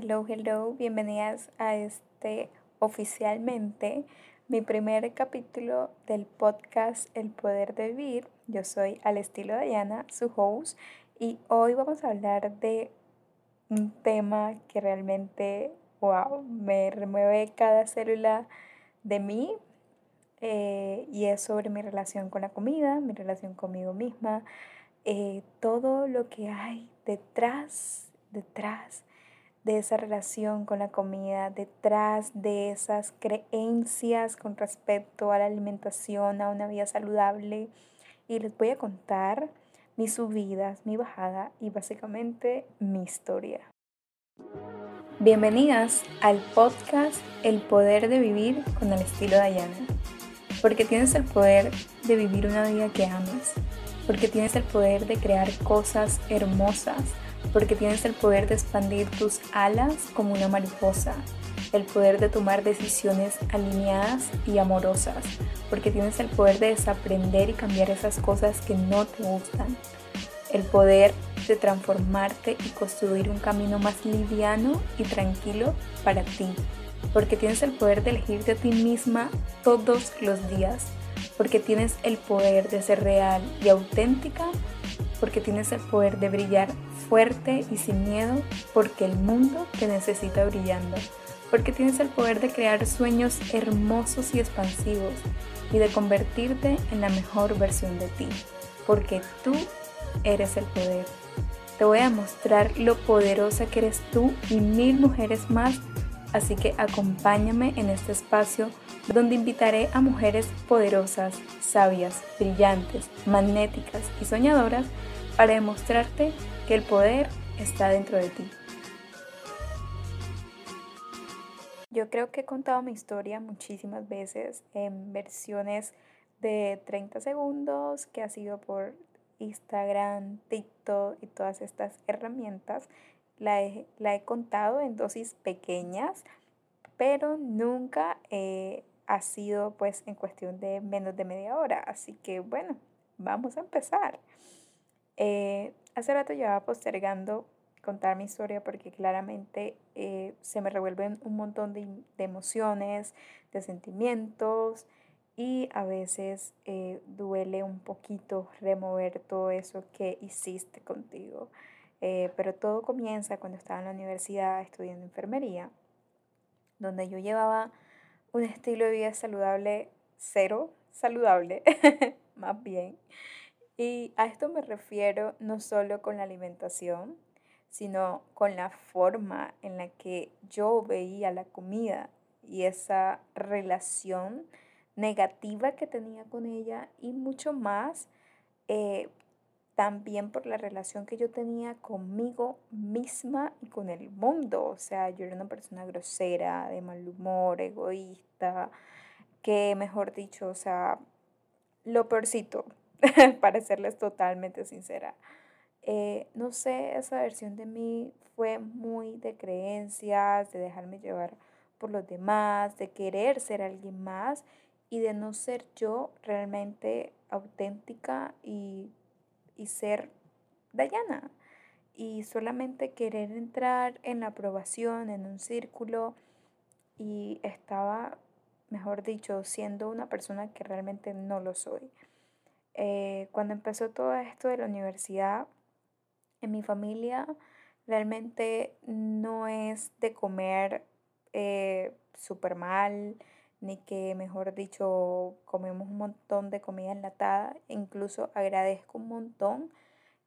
Hello, hello, bienvenidas a este oficialmente mi primer capítulo del podcast El Poder de Vivir. Yo soy al estilo Diana, su host, y hoy vamos a hablar de un tema que realmente, wow, me remueve cada célula de mí. Eh, y es sobre mi relación con la comida, mi relación conmigo misma, eh, todo lo que hay detrás, detrás de esa relación con la comida, detrás de esas creencias con respecto a la alimentación, a una vida saludable. Y les voy a contar mis subidas, mi bajada y básicamente mi historia. Bienvenidas al podcast El poder de vivir con el estilo Dayana. Porque tienes el poder de vivir una vida que ames. Porque tienes el poder de crear cosas hermosas porque tienes el poder de expandir tus alas como una mariposa, el poder de tomar decisiones alineadas y amorosas, porque tienes el poder de desaprender y cambiar esas cosas que no te gustan, el poder de transformarte y construir un camino más liviano y tranquilo para ti, porque tienes el poder de elegirte a ti misma todos los días, porque tienes el poder de ser real y auténtica, porque tienes el poder de brillar fuerte y sin miedo porque el mundo te necesita brillando, porque tienes el poder de crear sueños hermosos y expansivos y de convertirte en la mejor versión de ti, porque tú eres el poder. Te voy a mostrar lo poderosa que eres tú y mil mujeres más, así que acompáñame en este espacio donde invitaré a mujeres poderosas, sabias, brillantes, magnéticas y soñadoras para demostrarte que el poder está dentro de ti. Yo creo que he contado mi historia muchísimas veces en versiones de 30 segundos, que ha sido por Instagram, TikTok y todas estas herramientas. La he, la he contado en dosis pequeñas, pero nunca eh, ha sido pues en cuestión de menos de media hora. Así que bueno, vamos a empezar. Eh, Hace rato llevaba postergando contar mi historia porque claramente eh, se me revuelven un montón de, emociones, de sentimientos y a veces eh, duele un poquito remover todo eso que hiciste contigo. Eh, pero todo comienza cuando estaba en la universidad estudiando enfermería, donde yo llevaba un estilo de vida saludable, cero saludable, más bien. Y a esto me refiero no solo con la alimentación, sino con la forma en la que yo veía la comida y esa relación negativa que tenía con ella y mucho más eh, también por la relación que yo tenía conmigo misma y con el mundo. O sea, yo era una persona grosera, de mal humor, egoísta, que mejor dicho, o sea, lo peorcito, para serles totalmente sincera. Eh, no sé, esa versión de mí fue muy de creencias, de dejarme llevar por los demás, de querer ser alguien más y de no ser yo realmente auténtica y, y ser Dayana. Y solamente querer entrar en la aprobación, en un círculo y estaba, mejor dicho, siendo una persona que realmente no lo soy. Eh, cuando empezó todo esto de la universidad, en mi familia realmente no es de comer eh, súper mal, ni que, mejor dicho, comemos un montón de comida enlatada. Incluso agradezco un montón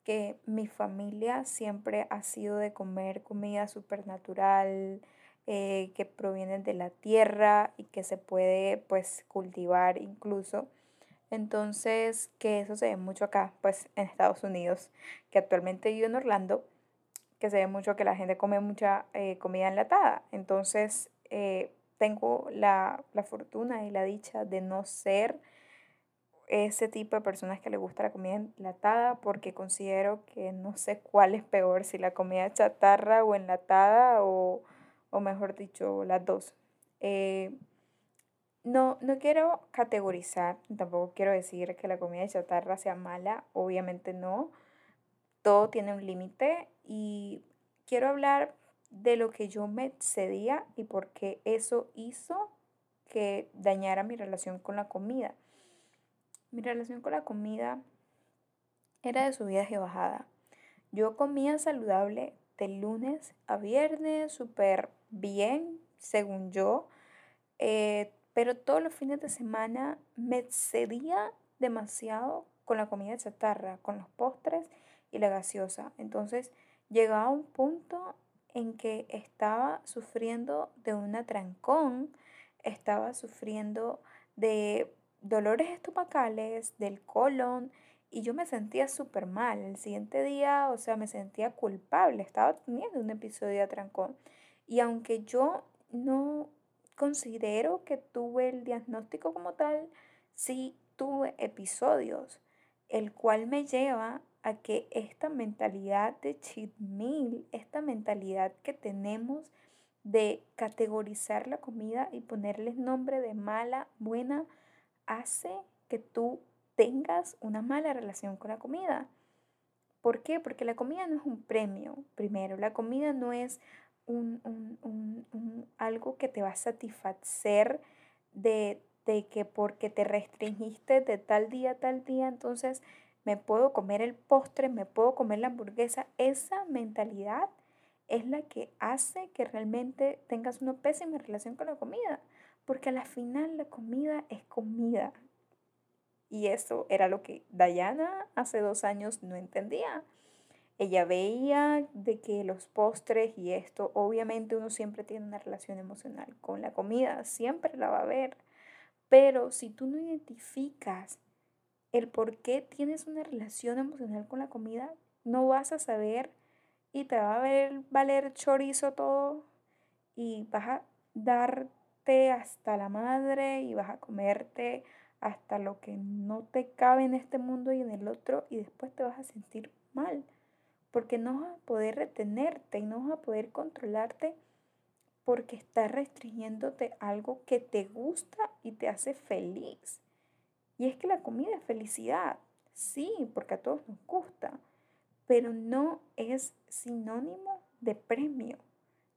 que mi familia siempre ha sido de comer comida súper natural, eh, que proviene de la tierra y que se puede pues cultivar incluso. Entonces, que eso se ve mucho acá, pues en Estados Unidos, que actualmente vivo en Orlando, que se ve mucho que la gente come mucha eh, comida enlatada. Entonces, eh, tengo la, la, fortuna y la dicha de no ser ese tipo de personas que le gusta la comida enlatada porque considero que no sé cuál es peor, si la comida chatarra o enlatada o, o mejor dicho, las dos. Eh, no, no quiero categorizar, tampoco quiero decir que la comida chatarra sea mala, obviamente no. Todo tiene un límite y quiero hablar de lo que yo me excedía y porque eso hizo que dañara mi relación con la comida. Mi relación con la comida era de subida y bajada. Yo comía saludable de lunes a viernes, súper bien, según yo, eh, pero todos los fines de semana me excedía demasiado con la comida chatarra, con los postres y la gaseosa. Entonces llegaba un punto en que estaba sufriendo de un atrancón, estaba sufriendo de dolores estomacales, del colon, y yo me sentía súper mal. El siguiente día, o sea, me sentía culpable, estaba teniendo un episodio de atrancón. Y aunque yo no considero que tuve el diagnóstico como tal, sí tuve episodios, el cual me lleva a que esta mentalidad de cheat meal, esta mentalidad que tenemos de categorizar la comida y ponerles nombre de mala, buena, hace que tú tengas una mala relación con la comida. ¿Por qué? Porque la comida no es un premio, primero. La comida no es un, algo que te va a satisfacer de, de que porque te restringiste de tal día a tal día, entonces me puedo comer el postre, me puedo comer la hamburguesa. Esa mentalidad es la que hace que realmente tengas una pésima relación con la comida, porque al final la comida es comida. Y eso era lo que Dayana hace dos años no entendía. Ella veía de que los postres y esto, obviamente uno siempre tiene una relación emocional con la comida, siempre la va a ver. Pero si tú no identificas el por qué tienes una relación emocional con la comida, no vas a saber y te va a ver, valer chorizo todo y vas a darte hasta la madre y vas a comerte hasta lo que no te cabe en este mundo y en el otro y después te vas a sentir mal porque no vas a poder retenerte y no vas a poder controlarte porque estás restringiéndote algo que te gusta y te hace feliz. Y es que la comida es felicidad, sí, porque a todos nos gusta, pero no es sinónimo de premio,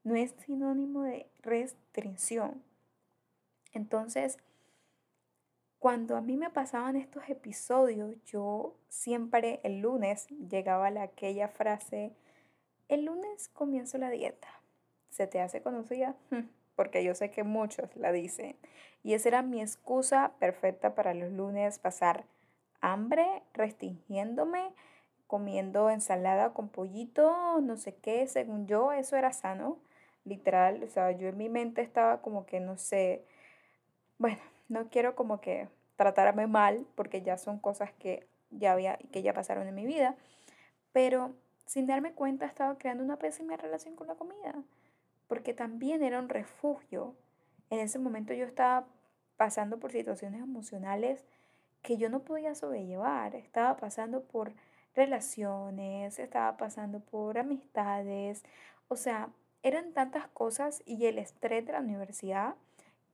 no es sinónimo de restricción. Entonces, cuando a mí me pasaban estos episodios, yo siempre el lunes llegaba a aquella frase, el lunes comienzo la dieta. ¿Se te hace conocida? Porque yo sé que muchos la dicen. Y esa era mi excusa perfecta para los lunes, pasar hambre, restringiéndome, comiendo ensalada con pollito, no sé qué, según yo eso era sano, literal, o sea, yo en mi mente estaba como que, no sé, bueno, no quiero como que tratarme mal, porque ya son cosas que ya había, que ya pasaron en mi vida, pero sin darme cuenta estaba creando una pésima relación con la comida porque también era un refugio. En ese momento yo estaba pasando por situaciones emocionales que yo no podía sobrellevar, estaba pasando por relaciones, estaba pasando por amistades, o sea, eran tantas cosas y el estrés de la universidad,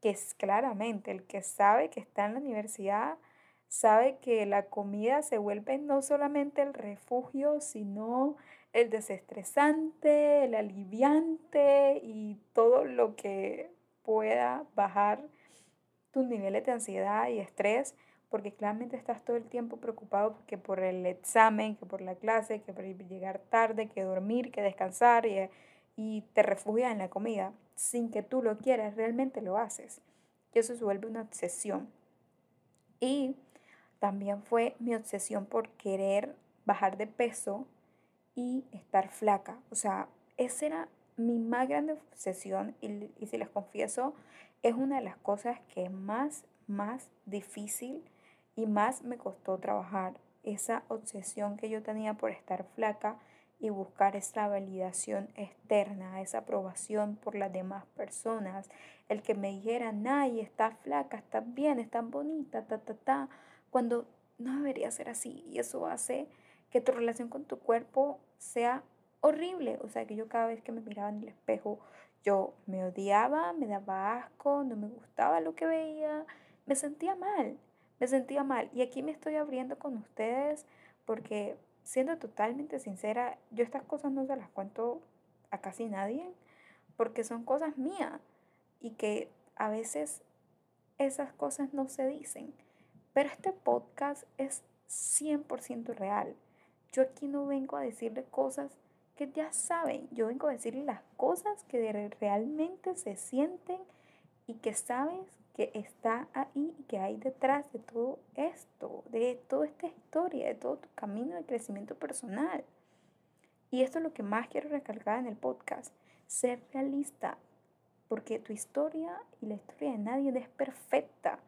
que es claramente el que sabe que está en la universidad, sabe que la comida se vuelve no solamente el refugio, sino el desestresante, el aliviante y todo lo que pueda bajar tus niveles de ansiedad y estrés, porque claramente estás todo el tiempo preocupado que por el examen, que por la clase, que por llegar tarde, que dormir, que descansar y, y te refugias en la comida sin que tú lo quieras, realmente lo haces. Y eso se vuelve una obsesión. Y también fue mi obsesión por querer bajar de peso y estar flaca. O sea, esa era mi más grande obsesión y, y si les confieso, es una de las cosas que más, más difícil y más me costó trabajar. Esa obsesión que yo tenía por estar flaca y buscar esa validación externa, esa aprobación por las demás personas, el que me dijeran, ay, estás flaca, estás bien, estás bonita, ta, ta, ta, cuando no debería ser así. Y eso hace que tu relación con tu cuerpo sea horrible. O sea, que yo cada vez que me miraba en el espejo, yo me odiaba, me daba asco, no me gustaba lo que veía, me sentía mal, me sentía mal. Y aquí me estoy abriendo con ustedes porque, siendo totalmente sincera, yo estas cosas no se las cuento a casi nadie porque son cosas mías y que a veces esas cosas no se dicen. Pero este podcast es 100% real. Yo aquí no vengo a decirle cosas que ya saben, yo vengo a decirle las cosas que realmente se sienten y que sabes que está ahí y que hay detrás de todo esto, de toda esta historia, de todo tu camino de crecimiento personal. Y esto es lo que más quiero recalcar en el podcast, ser realista, porque tu historia y la historia de nadie es perfecta.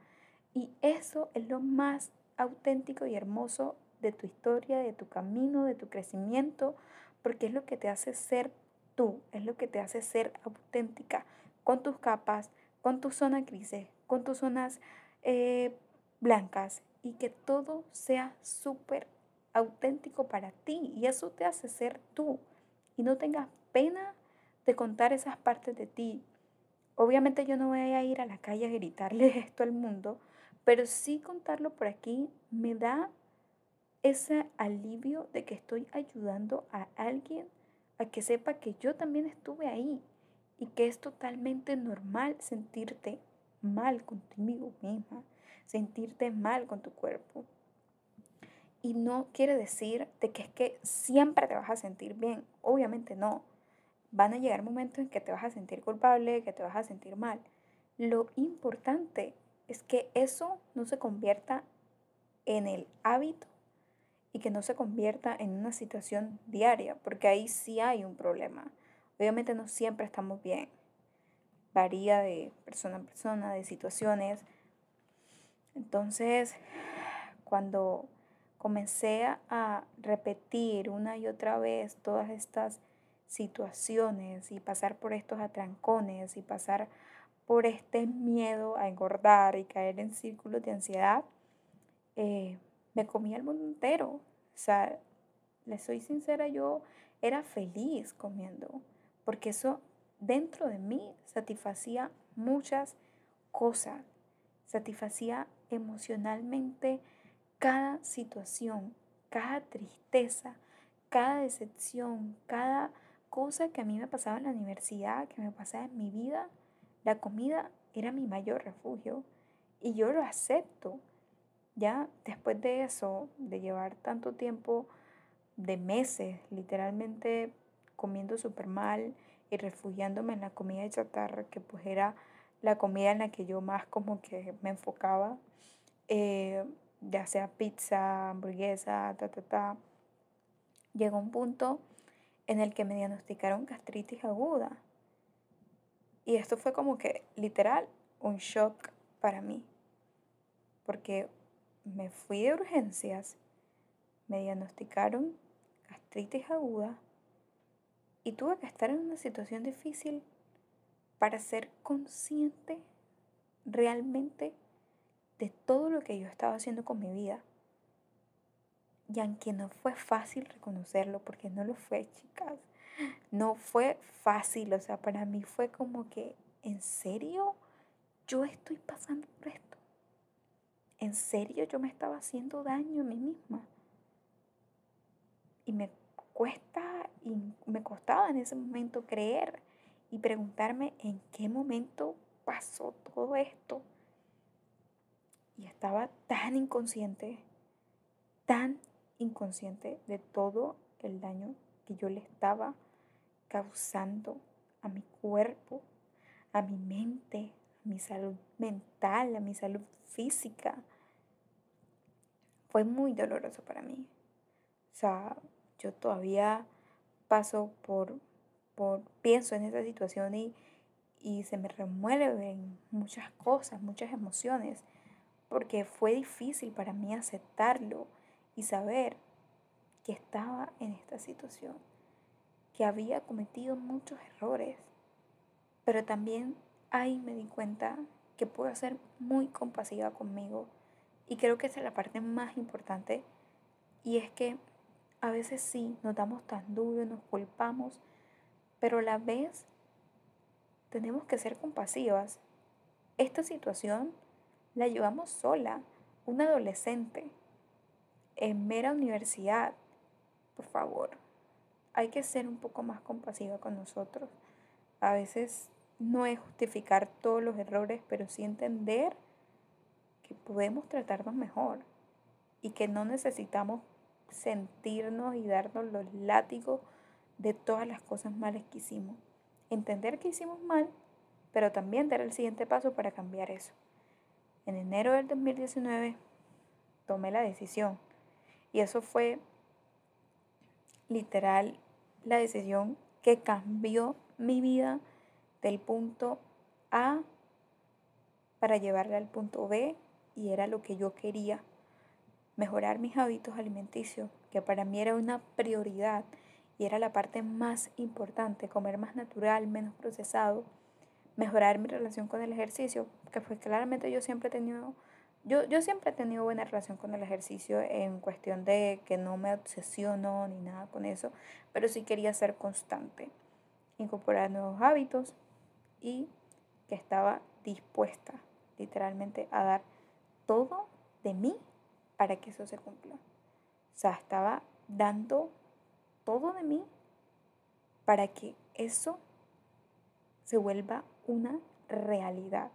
Y eso es lo más auténtico y hermoso de tu historia, de tu camino, de tu crecimiento, porque es lo que te hace ser tú, es lo que te hace ser auténtica, con tus capas, con tu zona grises, con tus zonas eh, blancas, y que todo sea súper auténtico para ti, y eso te hace ser tú, y no tengas pena de contar esas partes de ti, Obviamente yo no voy a ir a la calle a gritarle esto al mundo, pero sí contarlo por aquí me da ese alivio de que estoy ayudando a alguien a que sepa que yo también estuve ahí y que es totalmente normal sentirte mal contigo misma, sentirte mal con tu cuerpo. Y no quiere decir de que es que siempre te vas a sentir bien, obviamente no van a llegar momentos en que te vas a sentir culpable, que te vas a sentir mal. Lo importante es que eso no se convierta en el hábito y que no se convierta en una situación diaria, porque ahí sí hay un problema. Obviamente no siempre estamos bien. Varía de persona a persona, de situaciones. Entonces, cuando comencé a repetir una y otra vez todas estas situaciones y pasar por estos atrancones y pasar por este miedo a engordar y caer en círculos de ansiedad, eh, me comía el mundo entero. O sea, le soy sincera, yo era feliz comiendo, porque eso dentro de mí satisfacía muchas cosas, satisfacía emocionalmente cada situación, cada tristeza, cada decepción, cada cosa que a mí me pasaba en la universidad, que me pasaba en mi vida, la comida era mi mayor refugio y yo lo acepto. Ya después de eso, de llevar tanto tiempo, de meses, literalmente comiendo súper mal y refugiándome en la comida de chatarra, que pues era la comida en la que yo más como que me enfocaba, eh, ya sea pizza, hamburguesa, ta, ta, ta, llegó un punto en el que me diagnosticaron gastritis aguda. Y esto fue como que literal un shock para mí, porque me fui de urgencias, me diagnosticaron gastritis aguda y tuve que estar en una situación difícil para ser consciente realmente de todo lo que yo estaba haciendo con mi vida. Y aunque no fue fácil reconocerlo, porque no lo fue, chicas, no fue fácil, o sea, para mí fue como que, ¿en serio? Yo estoy pasando por esto. ¿En serio yo me estaba haciendo daño a mí misma? Y me cuesta y me costaba en ese momento creer y preguntarme en qué momento pasó todo esto. Y estaba tan inconsciente, tan inconsciente de todo el daño que yo le estaba causando a mi cuerpo, a mi mente, a mi salud mental, a mi salud física. Fue muy doloroso para mí. O sea, yo todavía paso por, por pienso en esa situación y, y se me remueven muchas cosas, muchas emociones, porque fue difícil para mí aceptarlo y saber que estaba en esta situación, que había cometido muchos errores, pero también ahí me di cuenta que puedo ser muy compasiva conmigo y creo que esa es la parte más importante y es que a veces sí nos damos tan duro, nos culpamos, pero a la vez tenemos que ser compasivas. Esta situación la llevamos sola, una adolescente en mera universidad, por favor, hay que ser un poco más compasiva con nosotros. a veces no es justificar todos los errores, pero sí entender que podemos tratarnos mejor y que no necesitamos sentirnos y darnos los látigos de todas las cosas malas que hicimos. Entender que hicimos mal, pero también dar el siguiente paso para cambiar eso. En enero del 2019 tomé la decisión y eso fue literal la decisión que cambió mi vida del punto A para llevarla al punto B y era lo que yo quería, mejorar mis hábitos alimenticios, que para mí era una prioridad y era la parte más importante, comer más natural, menos procesado, mejorar mi relación con el ejercicio, que fue claramente yo siempre he tenido, yo, yo siempre he tenido buena relación con el ejercicio en cuestión de que no me obsesiono ni nada con eso, pero sí quería ser constante, incorporar nuevos hábitos y que estaba dispuesta literalmente a dar todo de mí para que eso se cumpla. O sea, estaba dando todo de mí para que eso se vuelva una realidad.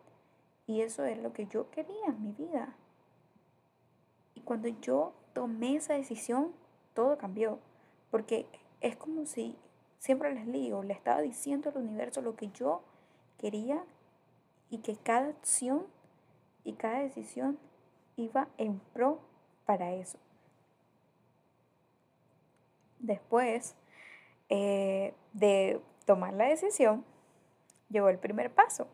Y eso es lo que yo quería en mi vida. Y cuando yo tomé esa decisión, todo cambió. Porque es como si, siempre les digo, le estaba diciendo al universo lo que yo quería y que cada acción y cada decisión iba en pro para eso. Después eh, de tomar la decisión, llegó el primer paso,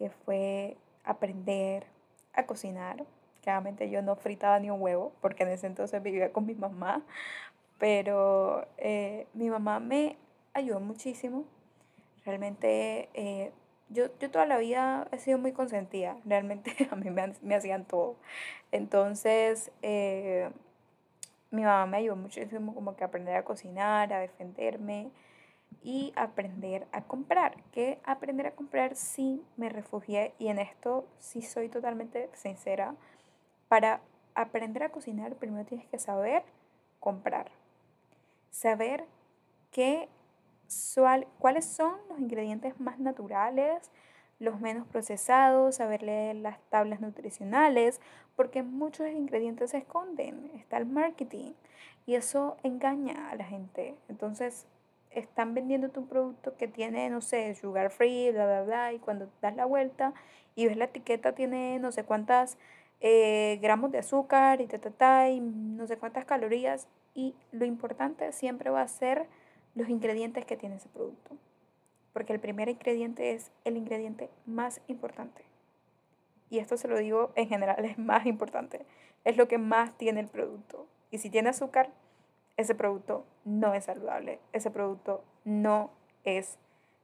que fue aprender a cocinar. Claramente yo no fritaba ni un huevo, porque en ese entonces vivía con mi mamá, pero eh, mi mamá me ayudó muchísimo. Realmente eh, yo, yo toda la vida he sido muy consentida, realmente a mí me, me hacían todo. Entonces, eh, mi mamá me ayudó muchísimo como que aprender a cocinar, a defenderme y aprender a comprar. Que aprender a comprar sí me refugié y en esto sí soy totalmente sincera. Para aprender a cocinar primero tienes que saber comprar. Saber qué cuáles son los ingredientes más naturales, los menos procesados, saber leer las tablas nutricionales, porque muchos ingredientes se esconden, está el marketing y eso engaña a la gente. Entonces, están vendiendo tu producto que tiene, no sé, sugar free, bla, bla, bla, y cuando das la vuelta y ves la etiqueta tiene no sé cuántas eh, gramos de azúcar y ta, ta, ta, y no sé cuántas calorías, y lo importante siempre va a ser los ingredientes que tiene ese producto. Porque el primer ingrediente es el ingrediente más importante. Y esto se lo digo en general, es más importante. Es lo que más tiene el producto. Y si tiene azúcar, ese producto no es saludable. Ese producto no es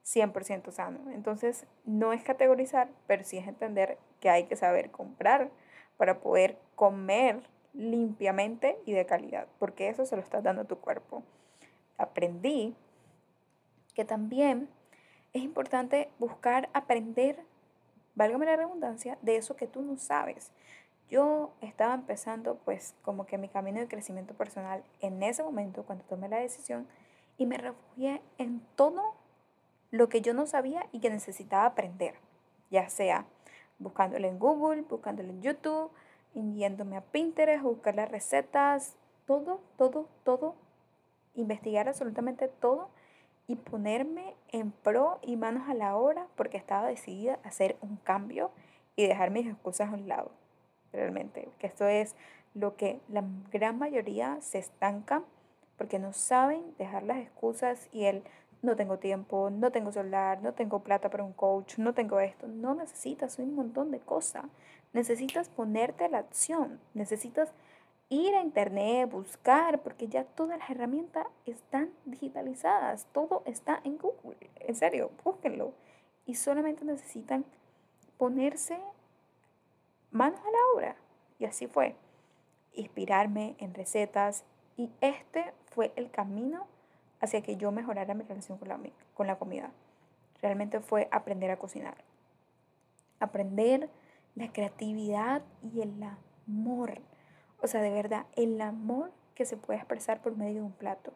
100% sano. Entonces, no es categorizar, pero sí es entender que hay que saber comprar para poder comer limpiamente y de calidad, porque eso se lo está dando a tu cuerpo aprendí que también es importante buscar aprender, válgame la redundancia, de eso que tú no sabes. Yo estaba empezando pues como que mi camino de crecimiento personal en ese momento cuando tomé la decisión y me refugié en todo lo que yo no sabía y que necesitaba aprender, ya sea buscándolo en Google, buscándolo en YouTube, yéndome a Pinterest, buscar las recetas, todo, todo, todo investigar absolutamente todo y ponerme en pro y manos a la obra porque estaba decidida a hacer un cambio y dejar mis excusas a un lado. Realmente, que esto es lo que la gran mayoría se estanca porque no saben dejar las excusas y el no tengo tiempo, no tengo celular, no tengo plata para un coach, no tengo esto. No necesitas un montón de cosas. Necesitas ponerte a la acción, necesitas ir a internet, buscar, porque ya todas las herramientas están digitalizadas, todo está en Google, en serio, búsquenlo. Y solamente necesitan ponerse manos a la obra. Y así fue, inspirarme en recetas y este fue el camino hacia que yo mejorara mi relación con la, con la comida. Realmente fue aprender a cocinar, aprender la creatividad y el amor o sea, de verdad, el amor que se puede expresar por medio de un plato.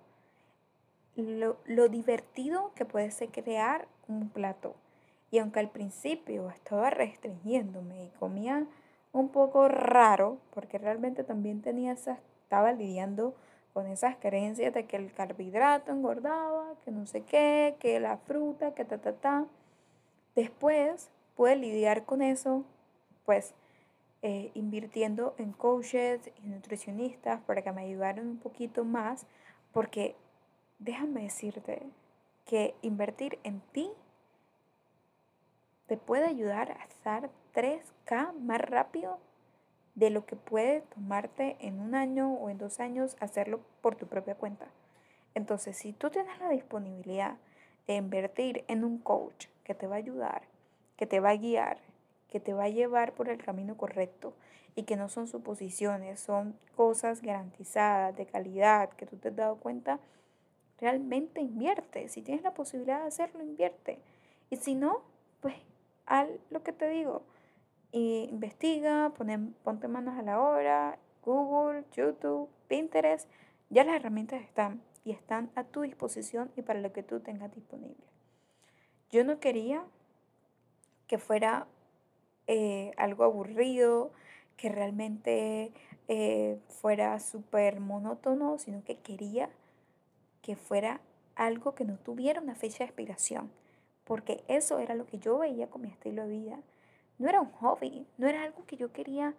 Lo, lo divertido que puede ser crear un plato. Y aunque al principio estaba restringiéndome y comía un poco raro, porque realmente también tenía esa, estaba lidiando con esas creencias de que el carbohidrato engordaba, que no sé qué, que la fruta, que ta, ta, ta. Después pude lidiar con eso, pues eh, invirtiendo en coaches y nutricionistas para que me ayudaran un poquito más, porque déjame decirte que invertir en ti te puede ayudar a estar 3K más rápido de lo que puede tomarte en un año o en dos años hacerlo por tu propia cuenta. Entonces, si tú tienes la disponibilidad de invertir en un coach que te va a ayudar, que te va a guiar, que te va a llevar por el camino correcto y que no son suposiciones, son cosas garantizadas, de calidad, que tú te has dado cuenta, realmente invierte. Si tienes la posibilidad de hacerlo, invierte. Y si no, pues haz lo que te digo. Investiga, ponte manos a la obra, Google, YouTube, Pinterest, ya las herramientas están y están a tu disposición y para lo que tú tengas disponible. Yo no quería que fuera eh, algo aburrido, que realmente eh, fuera súper monótono, sino que quería que fuera algo que no tuviera una fecha de expiración, porque eso era lo que yo veía con mi estilo de vida. No era un hobby, no era algo que yo quería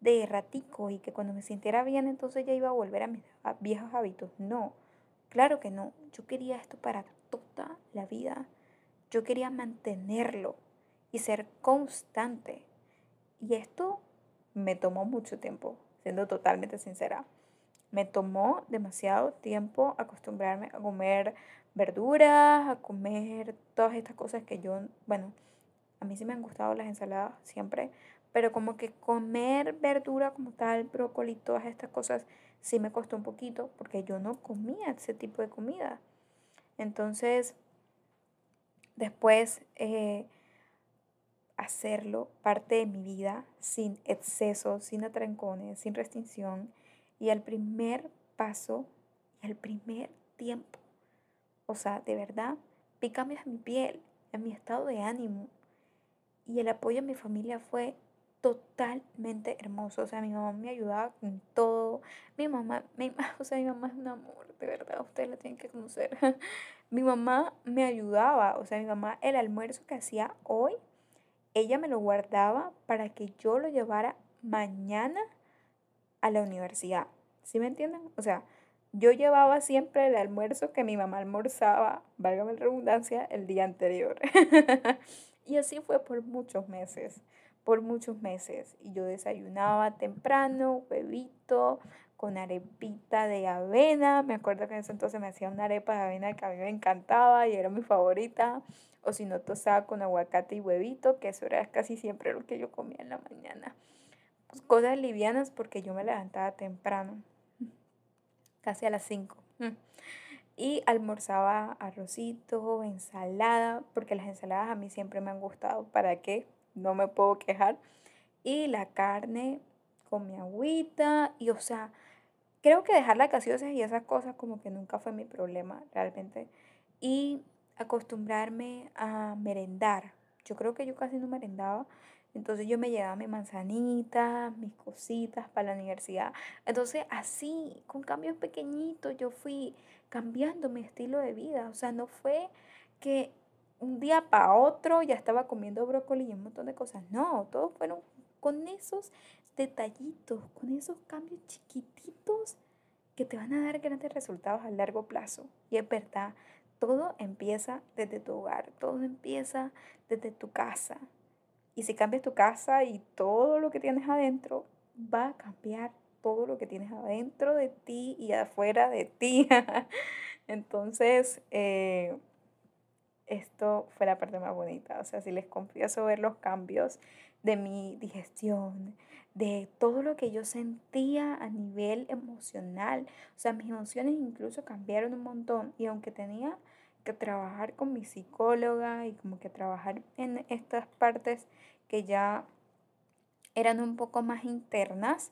de ratico y que cuando me sintiera bien entonces ya iba a volver a mis viejos hábitos. No, claro que no. Yo quería esto para toda la vida. Yo quería mantenerlo y ser constante. Y esto me tomó mucho tiempo, siendo totalmente sincera. Me tomó demasiado tiempo acostumbrarme a comer verduras, a comer todas estas cosas que yo, bueno, a mí sí me han gustado las ensaladas siempre, pero como que comer verdura como tal, brócoli, todas estas cosas, sí me costó un poquito porque yo no comía ese tipo de comida. Entonces, después eh, hacerlo parte de mi vida sin exceso, sin atrancones, sin restricción. Y al primer paso y al primer tiempo, o sea, de verdad, vi cambios en mi piel, en mi estado de ánimo. Y el apoyo de mi familia fue totalmente hermoso. O sea, mi mamá me ayudaba con todo. Mi mamá, mi, o sea, mi mamá es un amor, de verdad, ustedes la tienen que conocer. mi mamá me ayudaba, o sea, mi mamá, el almuerzo que hacía hoy, ella me lo guardaba para que yo lo llevara mañana a la universidad. ¿Sí me entienden? O sea, yo llevaba siempre el almuerzo que mi mamá almorzaba, válgame la redundancia, el día anterior. y así fue por muchos meses, por muchos meses. Y yo desayunaba temprano, huevito, con arepita de avena. Me acuerdo que en ese entonces me hacía una arepa de avena que a mí me encantaba y era mi favorita o si no tostada con aguacate y huevito, que eso era casi siempre lo que yo comía en la mañana. Pues, cosas livianas porque yo me levantaba temprano, casi a las 5. Y almorzaba arrocito, ensalada, porque las ensaladas a mí siempre me han gustado. ¿Para qué? No me puedo quejar. Y la carne con mi agüita. Y o sea, creo que dejar las gaseosas y esas cosas como que nunca fue mi problema realmente. Y acostumbrarme a merendar. Yo creo que yo casi no merendaba. Entonces yo me llevaba mi manzanita, mis cositas para la universidad. Entonces así, con cambios pequeñitos, yo fui cambiando mi estilo de vida. O sea, no fue que un día para otro ya estaba comiendo brócoli y un montón de cosas. No, todos fueron con esos detallitos, con esos cambios chiquititos que te van a dar grandes resultados a largo plazo. Y es verdad, todo empieza desde tu hogar, todo empieza desde tu casa. Y si cambias tu casa y todo lo que tienes adentro, va a cambiar todo lo que tienes adentro de ti y afuera de ti. Entonces, eh, esto fue la parte más bonita. O sea, si les confieso ver los cambios de mi digestión, de todo lo que yo sentía a nivel emocional. O sea, mis emociones incluso cambiaron un montón. Y aunque tenía que trabajar con mi psicóloga y como que trabajar en estas partes que ya eran un poco más internas,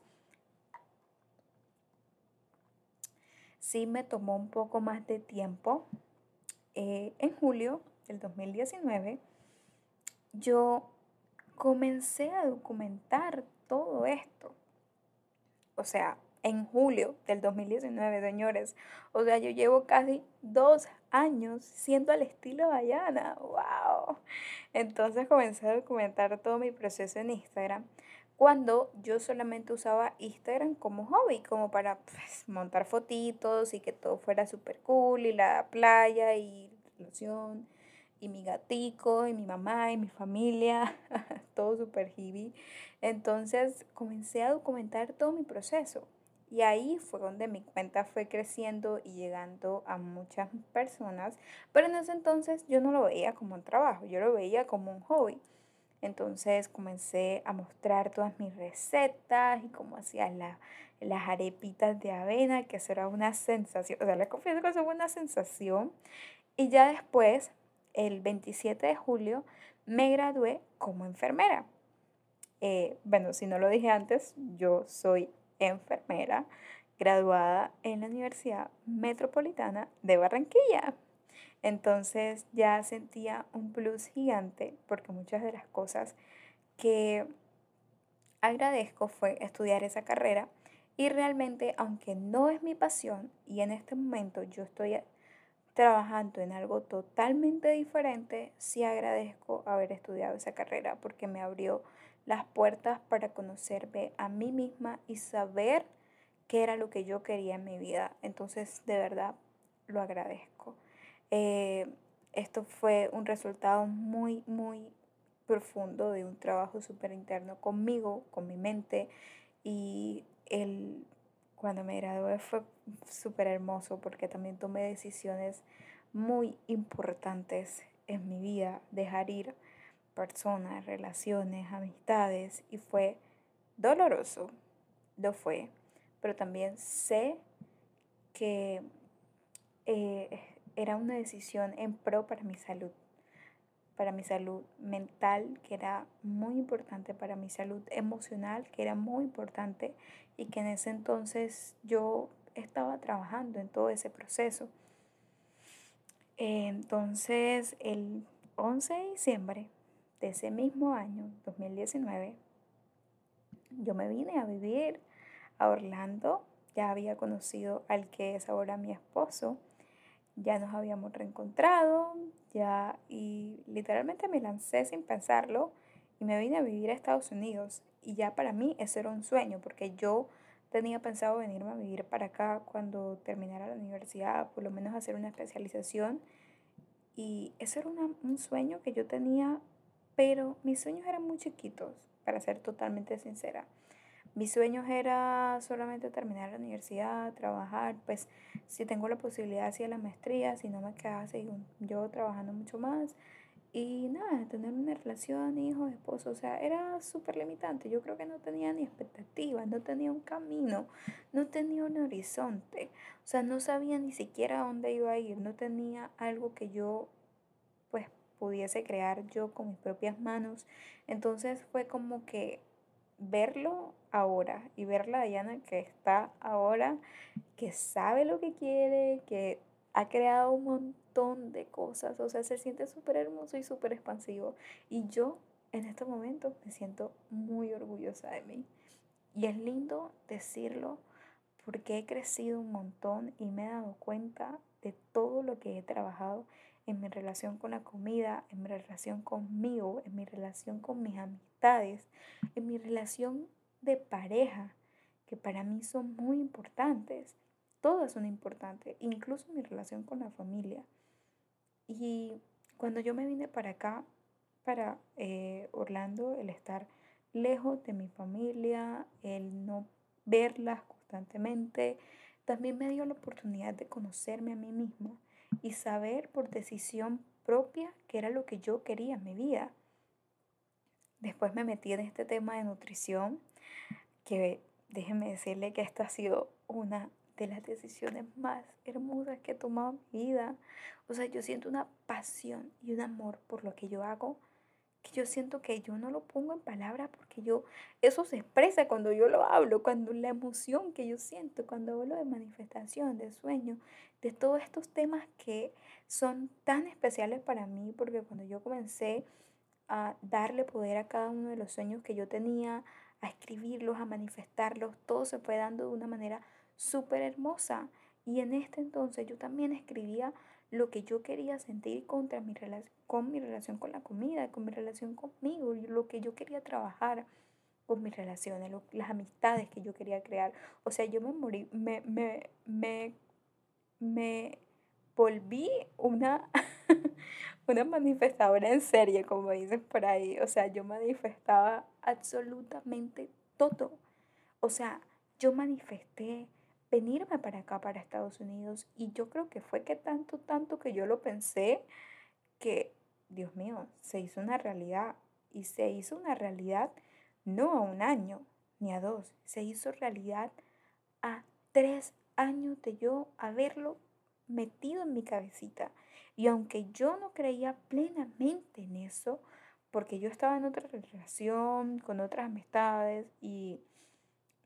sí me tomó un poco más de tiempo. Eh, en julio del 2019, yo comencé a documentar todo esto. O sea, en julio del 2019, señores. O sea, yo llevo casi dos años siendo al estilo Dayana. ¡Wow! Entonces comencé a documentar todo mi proceso en Instagram cuando yo solamente usaba Instagram como hobby, como para pues, montar fotitos y que todo fuera súper cool y la playa y relación y mi gatico y mi mamá y mi familia, todo súper hippie. Entonces comencé a documentar todo mi proceso y ahí fue donde mi cuenta fue creciendo y llegando a muchas personas. Pero en ese entonces yo no lo veía como un trabajo, yo lo veía como un hobby. Entonces comencé a mostrar todas mis recetas y cómo hacía las arepitas de avena, que eso era una sensación. O sea, les confieso que eso fue una sensación. Y ya después, el 27 de julio, me gradué como enfermera. Eh, bueno, si no lo dije antes, yo soy enfermera graduada en la Universidad Metropolitana de Barranquilla. Entonces ya sentía un plus gigante porque muchas de las cosas que agradezco fue estudiar esa carrera y realmente aunque no es mi pasión y en este momento yo estoy trabajando en algo totalmente diferente, sí agradezco haber estudiado esa carrera porque me abrió las puertas para conocerme a mí misma y saber qué era lo que yo quería en mi vida. Entonces, de verdad, lo agradezco. Eh, esto fue un resultado muy, muy profundo de un trabajo súper interno conmigo, con mi mente. Y el, cuando me gradué fue súper hermoso porque también tomé decisiones muy importantes en mi vida, dejar ir personas, relaciones, amistades y fue doloroso, lo fue, pero también sé que eh, era una decisión en pro para mi salud, para mi salud mental, que era muy importante, para mi salud emocional, que era muy importante y que en ese entonces yo estaba trabajando en todo ese proceso. Entonces, el 11 de diciembre de ese mismo año, 2019, yo me vine a vivir a Orlando. Ya había conocido al que es ahora mi esposo. Ya nos habíamos reencontrado. Ya, y literalmente me lancé sin pensarlo y me vine a vivir a Estados Unidos. Y ya para mí eso era un sueño, porque yo tenía pensado venirme a vivir para acá cuando terminara la universidad, por lo menos hacer una especialización. Y eso era un sueño que yo tenía pero mis sueños eran muy chiquitos, para ser totalmente sincera. Mis sueños era solamente terminar la universidad, trabajar, pues si tengo la posibilidad hacia la maestría, si no me quedaba yo trabajando mucho más. Y nada, tener una relación, hijos, esposo, o sea, era súper limitante. Yo creo que no tenía ni expectativas, no tenía un camino, no tenía un horizonte. O sea, no sabía ni siquiera dónde iba a ir, no tenía algo que yo pudiese crear yo con mis propias manos. Entonces fue como que verlo ahora y ver la Diana que está ahora, que sabe lo que quiere, que ha creado un montón de cosas, o sea, se siente súper hermoso y súper expansivo. Y yo en este momento me siento muy orgullosa de mí. Y es lindo decirlo porque he crecido un montón y me he dado cuenta de todo lo que he trabajado en mi relación con la comida, en mi relación conmigo, en mi relación con mis amistades, en mi relación de pareja, que para mí son muy importantes. Todas son importantes, incluso mi relación con la familia. Y cuando yo me vine para acá, para eh, Orlando, el estar lejos de mi familia, el no verlas constantemente, también me dio la oportunidad de conocerme a mí misma y saber por decisión propia qué era lo que yo quería en mi vida. Después me metí en este tema de nutrición, que déjenme decirle que esta ha sido una de las decisiones más hermosas que he tomado en mi vida. O sea, yo siento una pasión y un amor por lo que yo hago que yo siento que yo no lo pongo en palabras porque yo, eso se expresa cuando yo lo hablo, cuando la emoción que yo siento, cuando hablo de manifestación, de sueño, de todos estos temas que son tan especiales para mí, porque cuando yo comencé a darle poder a cada uno de los sueños que yo tenía, a escribirlos, a manifestarlos, todo se fue dando de una manera súper hermosa. Y en este entonces yo también escribía lo que yo quería sentir contra mi con mi relación con la comida, con mi relación conmigo, lo que yo quería trabajar con mis relaciones, las amistades que yo quería crear. O sea, yo me morí, me, me, me, me volví una, una manifestadora en serie, como dicen por ahí. O sea, yo manifestaba absolutamente todo. O sea, yo manifesté venirme para acá, para Estados Unidos. Y yo creo que fue que tanto, tanto que yo lo pensé, que, Dios mío, se hizo una realidad. Y se hizo una realidad no a un año, ni a dos, se hizo realidad a tres años de yo haberlo metido en mi cabecita. Y aunque yo no creía plenamente en eso, porque yo estaba en otra relación, con otras amistades, y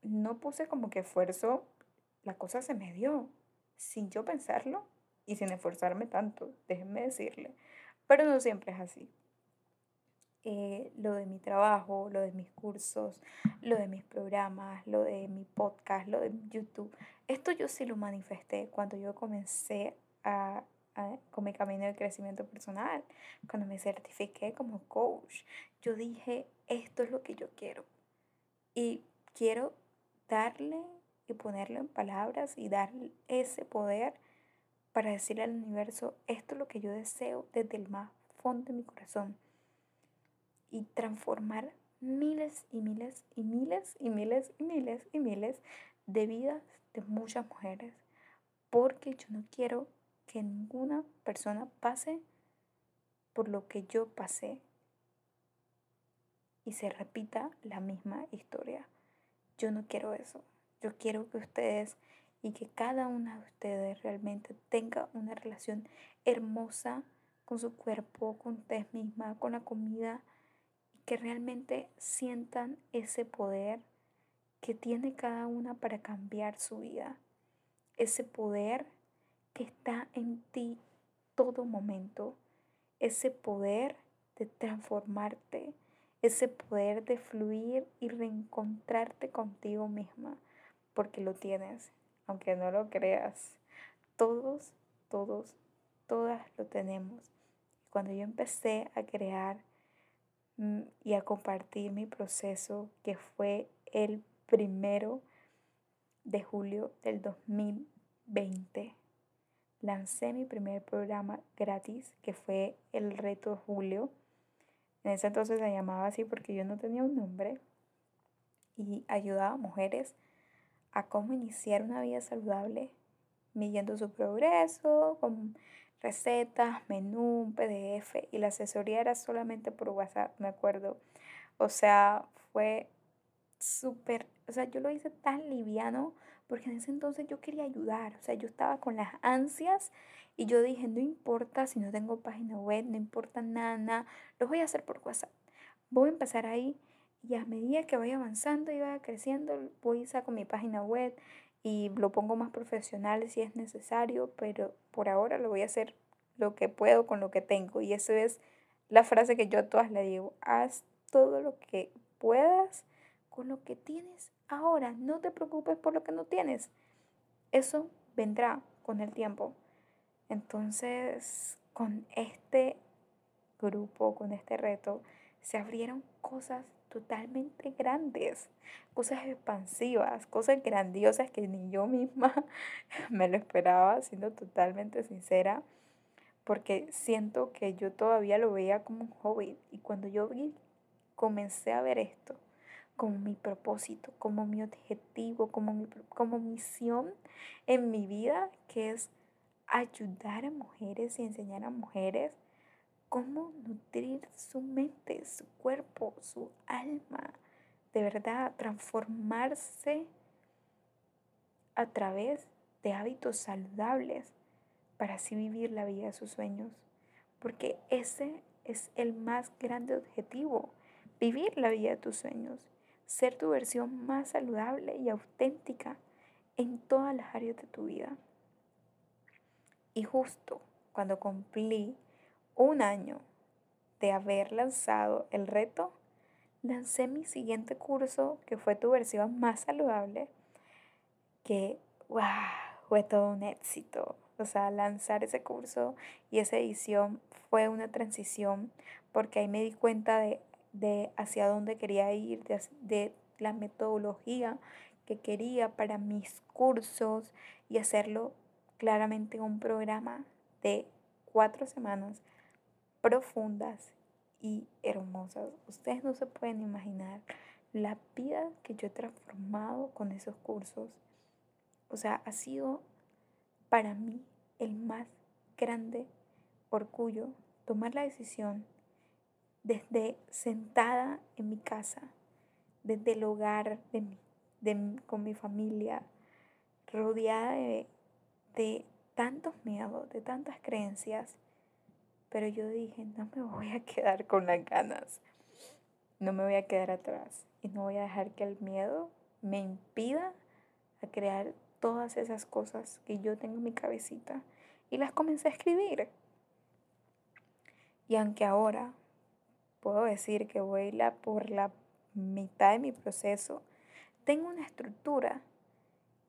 no puse como que esfuerzo la cosa se me dio sin yo pensarlo y sin esforzarme tanto, déjenme decirle. Pero no siempre es así. Eh, lo de mi trabajo, lo de mis cursos, lo de mis programas, lo de mi podcast, lo de YouTube, esto yo sí lo manifesté cuando yo comencé a, con mi camino de crecimiento personal, cuando me certifiqué como coach. Yo dije, esto es lo que yo quiero. Y quiero darle y ponerlo en palabras y dar ese poder para decirle al universo, esto es lo que yo deseo desde el más fondo de mi corazón. Y transformar miles y miles y miles y miles y miles y miles de vidas de muchas mujeres. Porque yo no quiero que ninguna persona pase por lo que yo pasé y se repita la misma historia. Yo no quiero eso. Yo quiero que ustedes y que cada una de ustedes realmente tenga una relación hermosa con su cuerpo, con ustedes misma, con la comida y que realmente sientan ese poder que tiene cada una para cambiar su vida. Ese poder que está en ti todo momento. Ese poder de transformarte. Ese poder de fluir y reencontrarte contigo misma porque lo tienes, aunque no lo creas. Todos, todos, todas lo tenemos. Cuando yo empecé a crear mm, y a compartir mi proceso, que fue el primero de julio del 2020, lancé mi primer programa gratis, que fue el reto julio. En ese entonces se llamaba así porque yo no tenía un nombre y ayudaba a mujeres a cómo iniciar una vida saludable, midiendo su progreso, con recetas, menú, PDF y la asesoría era solamente por WhatsApp, me acuerdo. O sea, fue súper, o sea, yo lo hice tan liviano porque en ese entonces yo quería ayudar, o sea, yo estaba con las ansias y yo dije, no importa si no tengo página web, no importa nada, nada, lo voy a hacer por WhatsApp. Voy a empezar ahí y a medida que vaya avanzando y vaya creciendo, voy a sacar mi página web y lo pongo más profesional si es necesario, pero por ahora lo voy a hacer lo que puedo con lo que tengo. Y eso es la frase que yo a todas le digo, haz todo lo que puedas con lo que tienes ahora. No te preocupes por lo que no tienes. Eso vendrá con el tiempo. Entonces, con este grupo, con este reto, se abrieron cosas totalmente grandes, cosas expansivas, cosas grandiosas que ni yo misma me lo esperaba, siendo totalmente sincera, porque siento que yo todavía lo veía como un hobby. Y cuando yo vi, comencé a ver esto como mi propósito, como mi objetivo, como mi como misión en mi vida, que es ayudar a mujeres y enseñar a mujeres cómo nutrir su mente, su su alma, de verdad transformarse a través de hábitos saludables para así vivir la vida de sus sueños. Porque ese es el más grande objetivo, vivir la vida de tus sueños, ser tu versión más saludable y auténtica en todas las áreas de tu vida. Y justo cuando cumplí un año de haber lanzado el reto, lancé mi siguiente curso, que fue tu versión más saludable, que, wow, fue todo un éxito. O sea, lanzar ese curso y esa edición fue una transición porque ahí me di cuenta de, de hacia dónde quería ir, de, de la metodología que quería para mis cursos y hacerlo claramente en un programa de cuatro semanas profundas y hermosas. Ustedes no se pueden imaginar la vida que yo he transformado con esos cursos. O sea, ha sido para mí el más grande orgullo tomar la decisión desde sentada en mi casa, desde el hogar de con mi familia, rodeada de, de tantos miedos, de tantas creencias, pero yo dije, no me voy a quedar con las ganas, no me voy a quedar atrás y no voy a dejar que el miedo me impida a crear todas esas cosas que yo tengo en mi cabecita y las comencé a escribir. Y aunque ahora puedo decir que voy la, por la mitad de mi proceso, tengo una estructura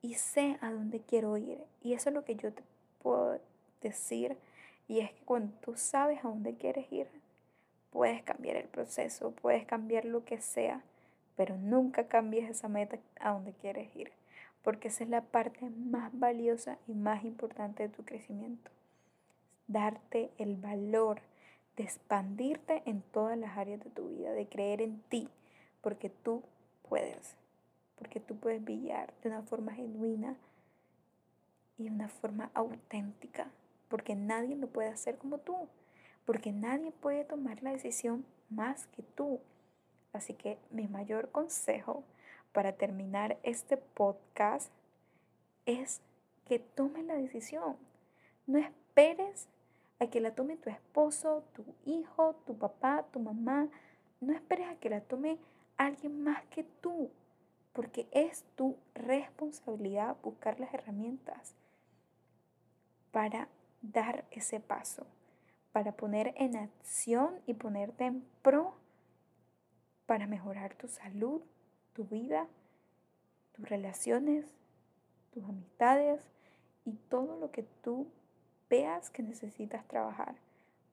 y sé a dónde quiero ir. Y eso es lo que yo te puedo decir. Y es que cuando tú sabes a dónde quieres ir, puedes cambiar el proceso, puedes cambiar lo que sea, pero nunca cambies esa meta a donde quieres ir porque esa es la parte más valiosa y más importante de tu crecimiento. Darte el valor de expandirte en todas las áreas de tu vida, de creer en ti, porque tú puedes, porque tú puedes brillar de una forma genuina y de una forma auténtica, porque nadie lo puede hacer como tú, porque nadie puede tomar la decisión más que tú. Así que mi mayor consejo para terminar este podcast es que tomes la decisión. No esperes a que la tome tu esposo, tu hijo, tu papá, tu mamá. No esperes a que la tome alguien más que tú, porque es tu responsabilidad buscar las herramientas para dar ese paso, para poner en acción y ponerte en pro para mejorar tu salud, tu vida, tus relaciones, tus amistades y todo lo que tú veas que necesitas trabajar.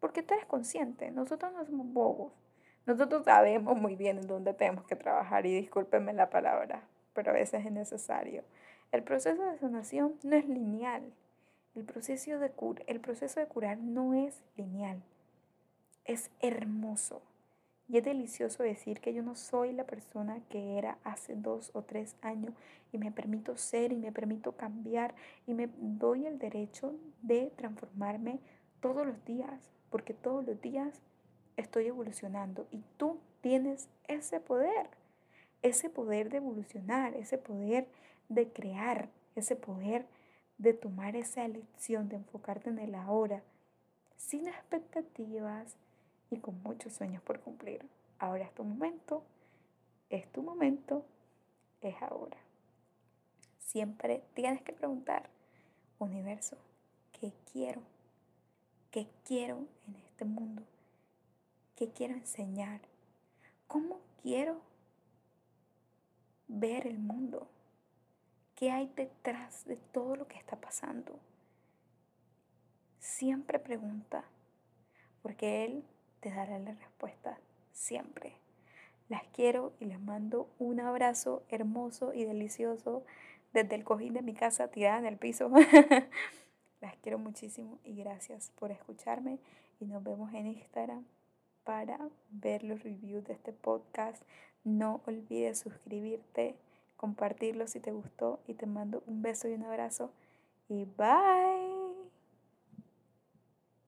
Porque tú eres consciente, nosotros no somos bobos. Nosotros sabemos muy bien en dónde tenemos que trabajar y discúlpenme la palabra, pero a veces es necesario. El proceso de sanación no es lineal. El proceso de, el proceso de curar no es lineal. Es hermoso. Y es delicioso decir que yo no soy la persona que era hace dos o tres años y me permito ser y me permito cambiar y me doy el derecho de transformarme todos los días, porque todos los días estoy evolucionando y tú tienes ese poder, ese poder de evolucionar, ese poder de crear, ese poder de tomar esa elección, de enfocarte en el ahora, sin expectativas, y con muchos sueños por cumplir. Ahora es tu momento, es tu momento, es ahora. Siempre tienes que preguntar, universo, ¿qué quiero? ¿Qué quiero en este mundo? ¿Qué quiero enseñar? ¿Cómo quiero ver el mundo? ¿Qué hay detrás de todo lo que está pasando? Siempre pregunta, porque Él te daré la respuesta siempre. Las quiero y les mando un abrazo hermoso y delicioso desde el cojín de mi casa tirada en el piso. Las quiero muchísimo y gracias por escucharme y nos vemos en Instagram para ver los reviews de este podcast. No olvides suscribirte, compartirlo si te gustó y te mando un beso y un abrazo y bye.